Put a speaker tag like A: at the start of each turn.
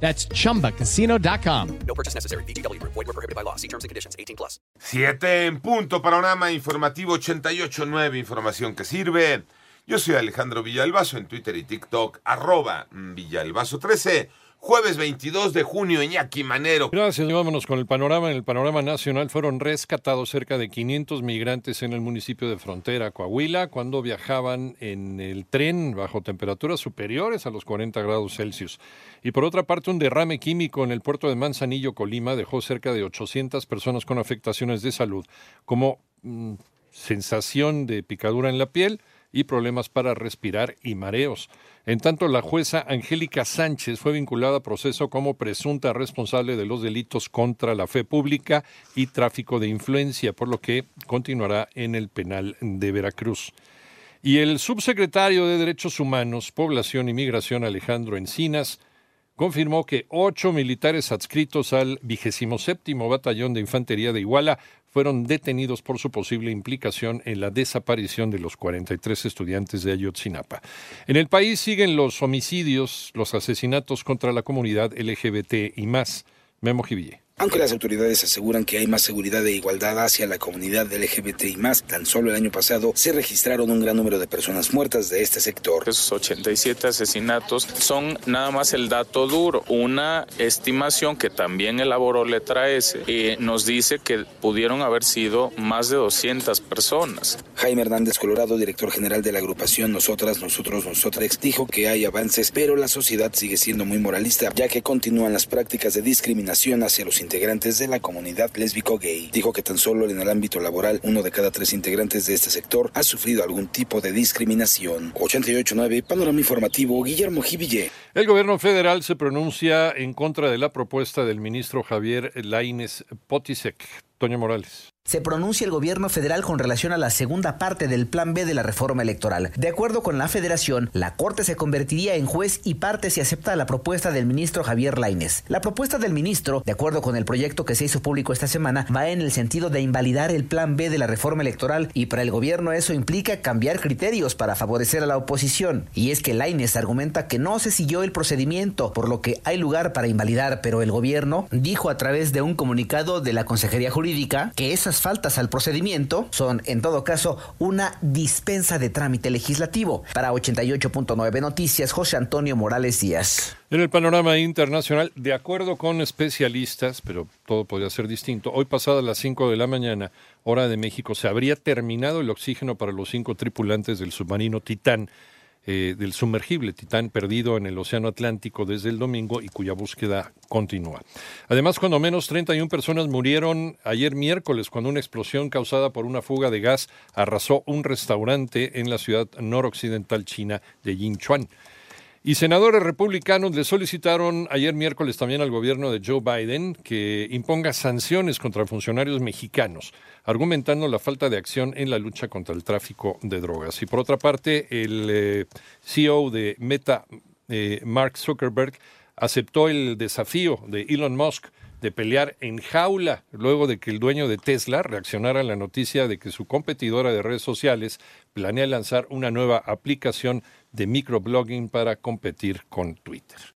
A: That's chumbacasino.com.
B: No purchase necessary. BGW. Void were prohibited by law. See terms and conditions. 18 plus.
C: Siete en punto, panorama informativo 88.9, información que sirve. Yo soy Alejandro Villalbazo en Twitter y TikTok, arroba Villalbazo13. Jueves 22 de junio, Iñaki Manero.
D: Gracias, vámonos con el panorama. En el panorama nacional fueron rescatados cerca de 500 migrantes en el municipio de Frontera, Coahuila, cuando viajaban en el tren bajo temperaturas superiores a los 40 grados Celsius. Y por otra parte, un derrame químico en el puerto de Manzanillo, Colima, dejó cerca de 800 personas con afectaciones de salud, como mm, sensación de picadura en la piel y problemas para respirar y mareos. En tanto, la jueza Angélica Sánchez fue vinculada a proceso como presunta responsable de los delitos contra la fe pública y tráfico de influencia, por lo que continuará en el penal de Veracruz. Y el subsecretario de Derechos Humanos, Población y Migración, Alejandro Encinas, confirmó que ocho militares adscritos al 27 Batallón de Infantería de Iguala fueron detenidos por su posible implicación en la desaparición de los 43 estudiantes de Ayotzinapa. En el país siguen los homicidios, los asesinatos contra la comunidad LGBT y más. Memo Jiville.
E: Aunque las autoridades aseguran que hay más seguridad e igualdad hacia la comunidad LGBT y más, tan solo el año pasado se registraron un gran número de personas muertas de este sector.
F: Esos 87 asesinatos son nada más el dato duro. Una estimación que también elaboró Letra S eh, nos dice que pudieron haber sido más de 200 personas.
E: Jaime Hernández Colorado, director general de la agrupación Nosotras, Nosotros, Nosotras, dijo que hay avances, pero la sociedad sigue siendo muy moralista, ya que continúan las prácticas de discriminación hacia los integrantes de la comunidad lésbico-gay. Dijo que tan solo en el ámbito laboral, uno de cada tres integrantes de este sector ha sufrido algún tipo de discriminación. 88.9, Panorama Informativo, Guillermo Jiville.
D: El gobierno federal se pronuncia en contra de la propuesta del ministro Javier Laines Potisek. Toño Morales.
G: Se pronuncia el gobierno federal con relación a la segunda parte del Plan B de la reforma electoral. De acuerdo con la federación, la Corte se convertiría en juez y parte si acepta la propuesta del ministro Javier Laines. La propuesta del ministro, de acuerdo con el proyecto que se hizo público esta semana, va en el sentido de invalidar el Plan B de la reforma electoral y para el gobierno eso implica cambiar criterios para favorecer a la oposición. Y es que Laines argumenta que no se siguió el procedimiento, por lo que hay lugar para invalidar, pero el gobierno dijo a través de un comunicado de la Consejería Jurídica que esas faltas al procedimiento son, en todo caso, una dispensa de trámite legislativo. Para 88.9 Noticias, José Antonio Morales Díaz.
D: En el panorama internacional, de acuerdo con especialistas, pero todo podría ser distinto, hoy pasada las 5 de la mañana, hora de México, se habría terminado el oxígeno para los cinco tripulantes del submarino Titán eh, del sumergible Titán perdido en el Océano Atlántico desde el domingo y cuya búsqueda continúa. Además, cuando menos 31 personas murieron ayer miércoles cuando una explosión causada por una fuga de gas arrasó un restaurante en la ciudad noroccidental china de Yinchuan. Y senadores republicanos le solicitaron ayer miércoles también al gobierno de Joe Biden que imponga sanciones contra funcionarios mexicanos, argumentando la falta de acción en la lucha contra el tráfico de drogas. Y por otra parte, el eh, CEO de Meta, eh, Mark Zuckerberg, aceptó el desafío de Elon Musk de pelear en jaula luego de que el dueño de Tesla reaccionara a la noticia de que su competidora de redes sociales planea lanzar una nueva aplicación de microblogging para competir con Twitter.